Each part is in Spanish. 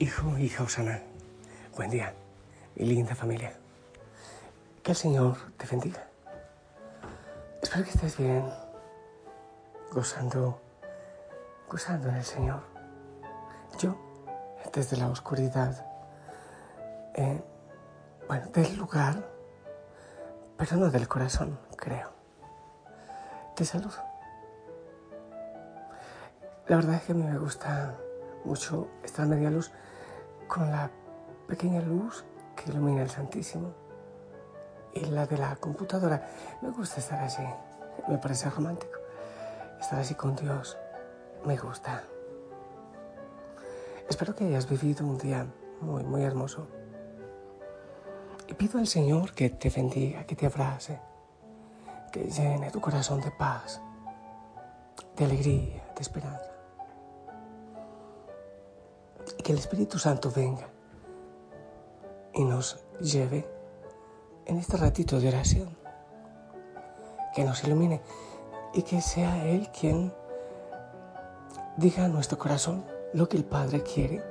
Hijo, hija Osana, buen día, mi linda familia. Que el Señor te bendiga. Espero que estés bien, gozando, gozando en el Señor. Yo, desde la oscuridad, eh, bueno, del lugar, pero no del corazón, creo. Te saludo. La verdad es que a mí me gusta mucho estar a media luz con la pequeña luz que ilumina el Santísimo y la de la computadora. Me gusta estar así, me parece romántico. Estar así con Dios, me gusta. Espero que hayas vivido un día muy, muy hermoso. Y pido al Señor que te bendiga, que te abrace, que llene tu corazón de paz, de alegría, de esperanza que el Espíritu Santo venga y nos lleve en este ratito de oración, que nos ilumine y que sea Él quien diga a nuestro corazón lo que el Padre quiere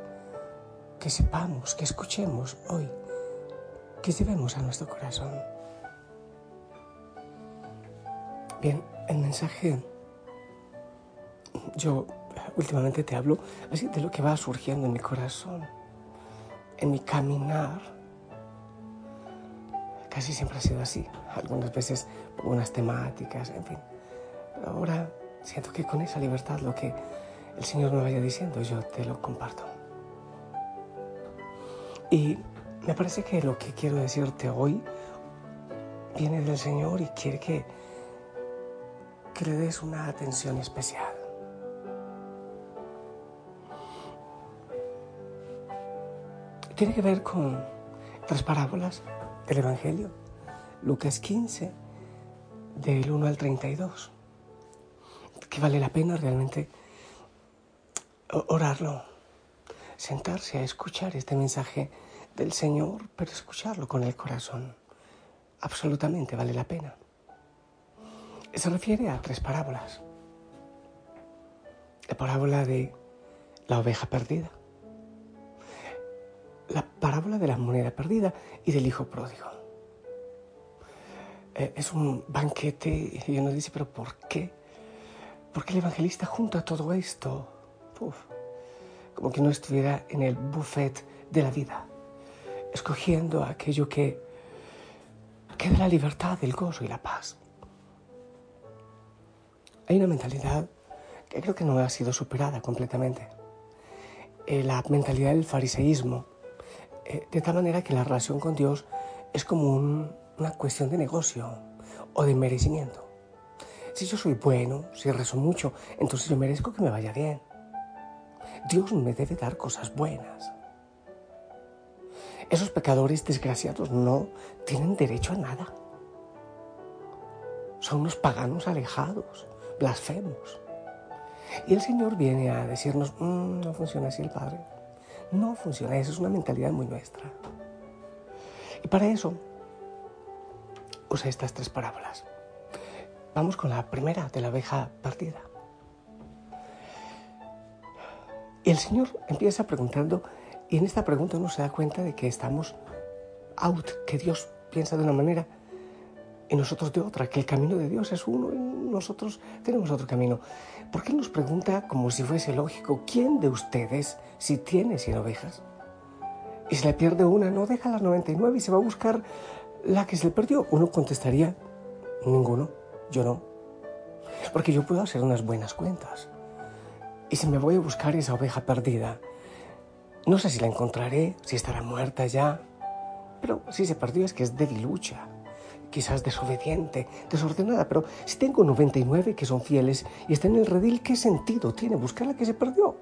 que sepamos, que escuchemos hoy, que llevemos a nuestro corazón. Bien, el mensaje yo últimamente te hablo así de lo que va surgiendo en mi corazón, en mi caminar. Casi siempre ha sido así. Algunas veces pongo unas temáticas, en fin. Ahora siento que con esa libertad lo que el Señor me vaya diciendo, yo te lo comparto. Y me parece que lo que quiero decirte hoy viene del Señor y quiere que le des una atención especial. Tiene que ver con tres parábolas del Evangelio. Lucas 15, del 1 al 32. Que vale la pena realmente orarlo, sentarse a escuchar este mensaje del Señor, pero escucharlo con el corazón. Absolutamente vale la pena. Se refiere a tres parábolas. La parábola de la oveja perdida, la parábola de la moneda perdida y del hijo pródigo. Eh, es un banquete y uno dice, pero ¿por qué? ¿Por qué el evangelista junto a todo esto? como que no estuviera en el buffet de la vida, escogiendo aquello que, que da la libertad, el gozo y la paz. Hay una mentalidad que creo que no ha sido superada completamente. Eh, la mentalidad del fariseísmo, eh, de tal manera que la relación con Dios es como una cuestión de negocio o de merecimiento. Si yo soy bueno, si rezo mucho, entonces yo merezco que me vaya bien. Dios me debe dar cosas buenas. Esos pecadores desgraciados no tienen derecho a nada. Son unos paganos alejados, blasfemos. Y el Señor viene a decirnos, mm, no funciona así el Padre. No funciona, eso es una mentalidad muy nuestra. Y para eso usa estas tres parábolas. Vamos con la primera de la abeja partida. El Señor empieza preguntando, y en esta pregunta uno se da cuenta de que estamos out, que Dios piensa de una manera y nosotros de otra, que el camino de Dios es uno y nosotros tenemos otro camino. ¿Por qué nos pregunta como si fuese lógico, ¿quién de ustedes, si tiene 100 ovejas, y se le pierde una, no deja las 99 y se va a buscar la que se le perdió? Uno contestaría, ninguno, yo no. Porque yo puedo hacer unas buenas cuentas. Y si me voy a buscar esa oveja perdida, no sé si la encontraré, si estará muerta ya, pero si se perdió es que es debilucha quizás desobediente, desordenada, pero si tengo 99 que son fieles y están en el redil, ¿qué sentido tiene buscar la que se perdió?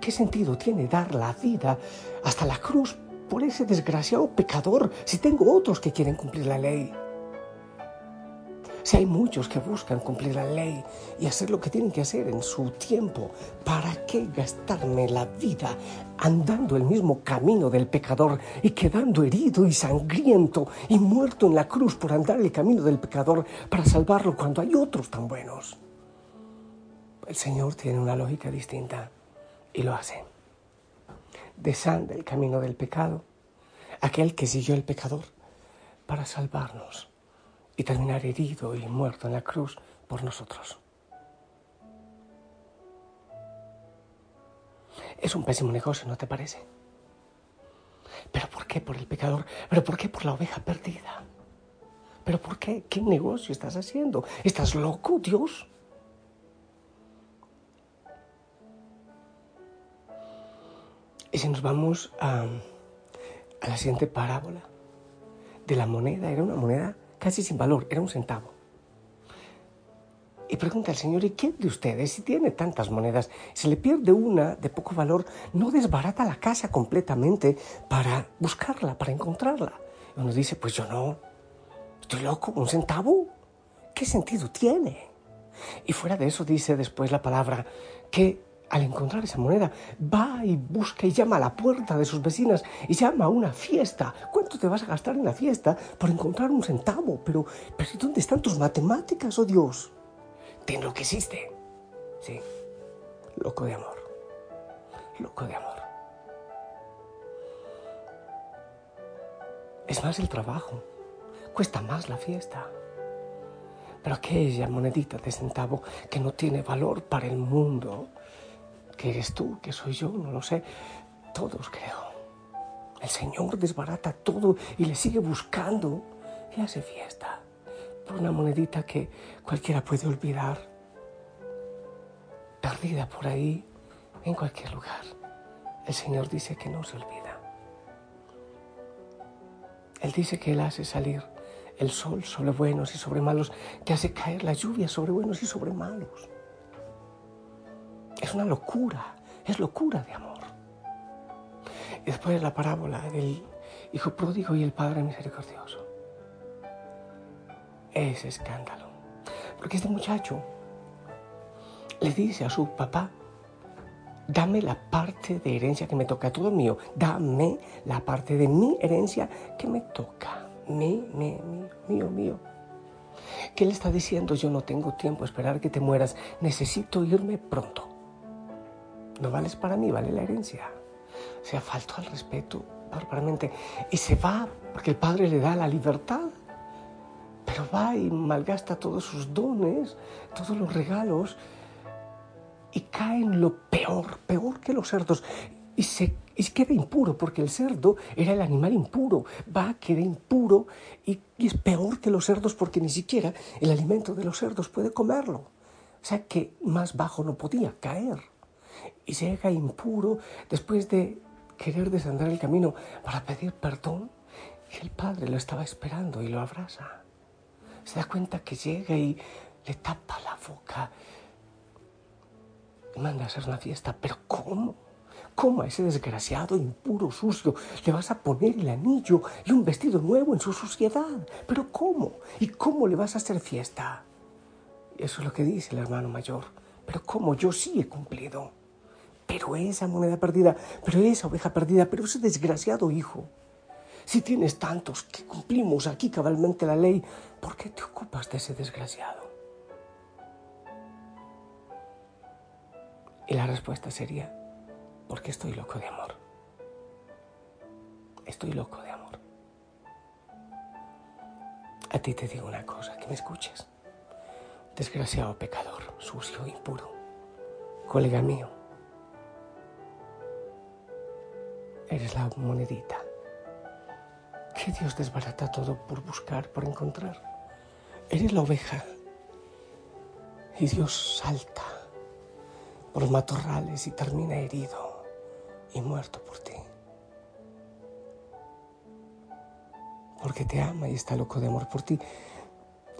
¿Qué sentido tiene dar la vida hasta la cruz por ese desgraciado pecador si tengo otros que quieren cumplir la ley? Si hay muchos que buscan cumplir la ley y hacer lo que tienen que hacer en su tiempo, ¿para qué gastarme la vida andando el mismo camino del pecador y quedando herido y sangriento y muerto en la cruz por andar el camino del pecador para salvarlo cuando hay otros tan buenos? El Señor tiene una lógica distinta y lo hace. desanda el camino del pecado, aquel que siguió el pecador para salvarnos y terminar herido y muerto en la cruz por nosotros. Es un pésimo negocio, ¿no te parece? ¿Pero por qué por el pecador? ¿Pero por qué por la oveja perdida? ¿Pero por qué? ¿Qué negocio estás haciendo? ¿Estás loco, Dios? Y si nos vamos a, la siguiente parábola de la moneda, era una moneda casi sin valor, era un centavo. Y pregunta al Señor, ¿y quién de ustedes, si tiene tantas monedas, si le pierde una de poco valor, no desbarata la casa completamente para buscarla, para encontrarla? Y uno dice, pues yo no, estoy loco, un centavo, ¿qué sentido tiene? Y fuera de eso dice después la palabra que al encontrar esa moneda, va y busca y llama a la puerta de sus vecinas y llama a una fiesta. ¿Cuánto te vas a gastar en la fiesta por encontrar un centavo? Pero, pero ¿dónde están tus matemáticas, oh Dios? Te enloqueciste. Sí, loco de amor. Loco de amor. Es más el trabajo. Cuesta más la fiesta. Pero aquella monedita de centavo que no tiene valor para el mundo, eres tú, que soy yo, no lo sé. Todos creo. El Señor desbarata todo y le sigue buscando y hace fiesta por una monedita que cualquiera puede olvidar, perdida por ahí, en cualquier lugar. El Señor dice que no se olvida. Él dice que Él hace salir el sol sobre buenos y sobre malos, que hace caer la lluvia sobre buenos y sobre malos. Es una locura, es locura de amor. Después la parábola del hijo pródigo y el padre misericordioso. Es escándalo. Porque este muchacho le dice a su papá, dame la parte de herencia que me toca, todo mío, dame la parte de mi herencia que me toca, mi, mi, mío, mío, mío. ¿Qué le está diciendo? Yo no tengo tiempo a esperar que te mueras, necesito irme pronto no vales para mí, vale la herencia. O sea, faltó al respeto bárbaramente. Y se va porque el padre le da la libertad. Pero va y malgasta todos sus dones, todos los regalos, y cae en lo peor, peor que los cerdos. Y se y queda impuro, porque el cerdo era el animal impuro. Va, queda impuro y, y es peor que los cerdos porque ni siquiera el alimento de los cerdos puede comerlo. O sea que más bajo no podía caer y llega impuro después de querer desandar el camino para pedir perdón y el padre lo estaba esperando y lo abraza. Se da cuenta que llega y le tapa la boca y manda a hacer una fiesta. Pero ¿cómo? ¿Cómo a ese desgraciado, impuro, sucio, le vas a poner el anillo y un vestido nuevo en su suciedad? ¿Pero cómo? ¿Y cómo le vas a hacer fiesta? Eso es lo que dice el hermano mayor. Pero ¿cómo? Yo sí he cumplido pero esa moneda perdida, pero esa oveja perdida, pero ese desgraciado hijo. Si tienes tantos que cumplimos aquí cabalmente la ley, ¿por qué te ocupas de ese desgraciado? Y la respuesta sería, porque estoy loco de amor. Estoy loco de amor. A ti te digo una cosa, que me escuches. Desgraciado pecador, sucio, impuro, colega mío eres la monedita que Dios desbarata todo por buscar, por encontrar. Eres la oveja y Dios salta por los matorrales y termina herido y muerto por ti. Porque te ama y está loco de amor por ti.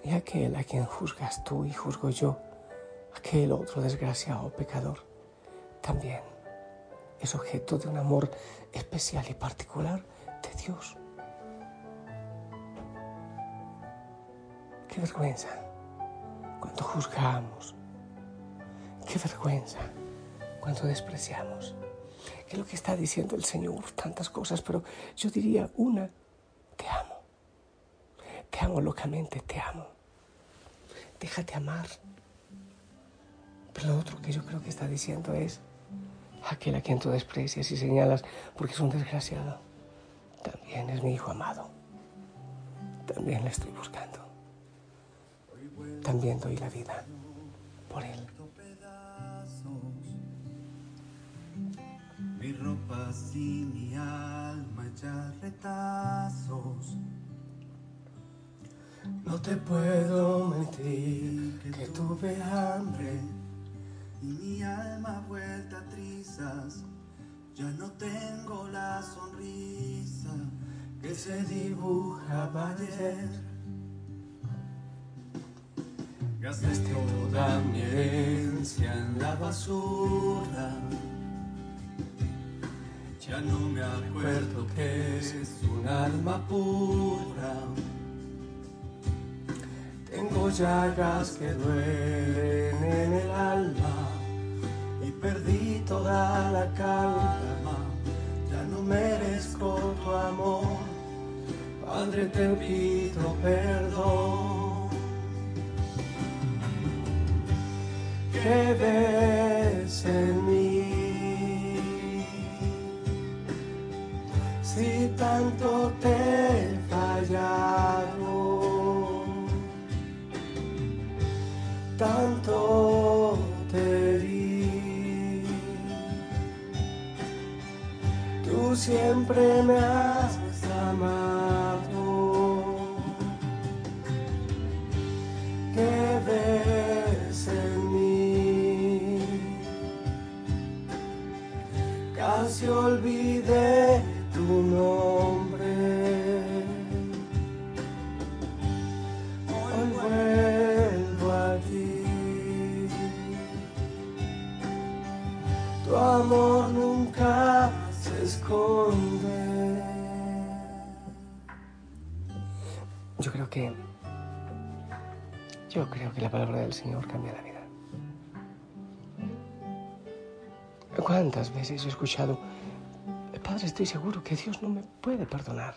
Y aquel a quien juzgas tú y juzgo yo, aquel otro desgraciado pecador, también es objeto de un amor especial y particular de Dios. Qué vergüenza cuando juzgamos. Qué vergüenza cuando despreciamos. ¿Qué es lo que está diciendo el Señor? Tantas cosas, pero yo diría una, te amo. Te amo locamente, te amo. Déjate amar. Pero lo otro que yo creo que está diciendo es, aquel a quien tú desprecias y señalas porque es un desgraciado, también es mi hijo amado. También le estoy buscando. También doy la vida por él. Mi ropa y mi alma ya retazos. No te puedo mentir que tuve hambre y mi alma vuelta a trizas. Ya no tengo la sonrisa que se dibujaba ayer. Gasté toda mi herencia en la basura. Ya no me acuerdo que es un alma pura. Tengo llagas que duelen en el alma perdí toda la calma. Ya no merezco tu amor, Padre te pido perdón. ¿Qué ves en mí? Si tanto te he fallado. Siempre me has Yo creo que. Yo creo que la palabra del Señor cambia la vida. ¿Cuántas veces he escuchado, Padre, estoy seguro que Dios no me puede perdonar?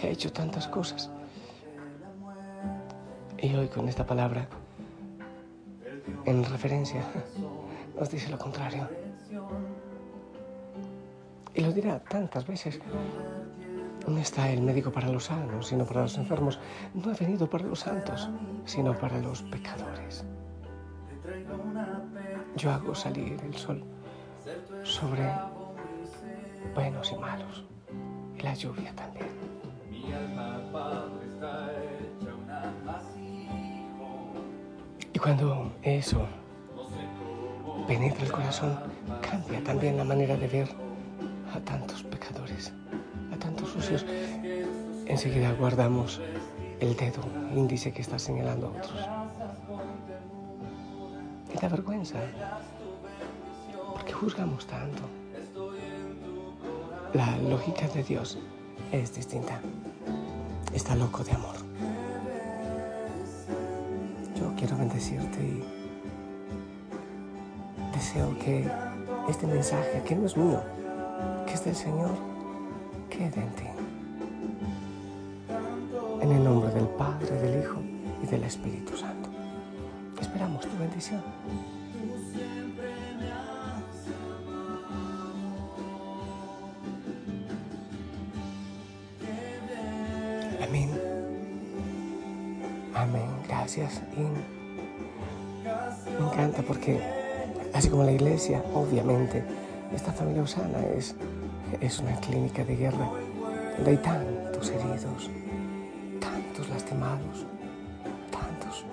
He hecho tantas cosas. Y hoy con esta palabra, en referencia, nos dice lo contrario. Y lo dirá tantas veces. No está el médico para los sanos, sino para los enfermos. No he venido para los santos, sino para los pecadores. Yo hago salir el sol sobre buenos y malos, y la lluvia también. Y cuando eso penetra el corazón, cambia también la manera de ver a tantos pecadores, a tantos sucios. Enseguida guardamos el dedo índice que está señalando a otros. Y da vergüenza, porque juzgamos tanto. La lógica de Dios es distinta. Está loco de amor. Yo quiero bendecirte y deseo que este mensaje, que no es mío, que es del Señor, quede en ti. En el nombre del Padre, del Hijo y del Espíritu Santo. Esperamos tu bendición. Amén. Amén. Gracias. Me encanta porque, así como la iglesia, obviamente, esta familia Osana es, es una clínica de guerra donde hay tantos heridos, tantos lastimados, tantos.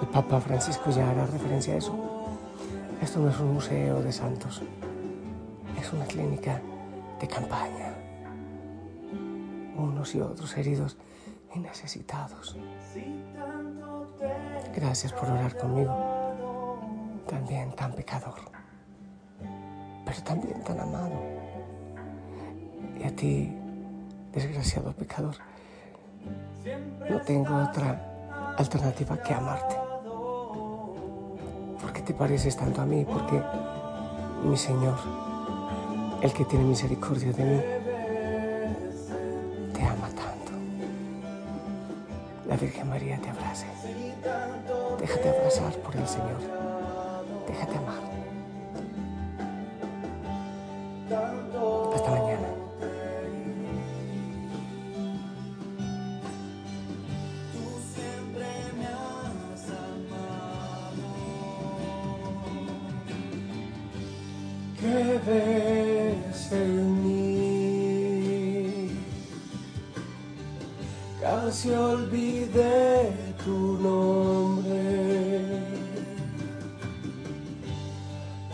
El Papa Francisco ya hará referencia a eso. Esto no es un museo de santos, es una clínica de campaña. Unos y otros heridos y necesitados. Gracias por orar conmigo. También tan pecador, pero también tan amado. Y a ti, desgraciado pecador, no tengo otra alternativa que amarte. Porque te pareces tanto a mí, porque mi Señor, el que tiene misericordia de mí, te ama tanto. La Virgen María te abrace. Déjate abrazar por el Señor. Déjate amar. Casi olvidé tu nombre.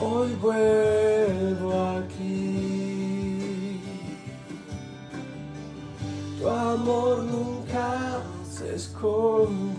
Hoy vuelvo aquí. Tu amor nunca se esconde.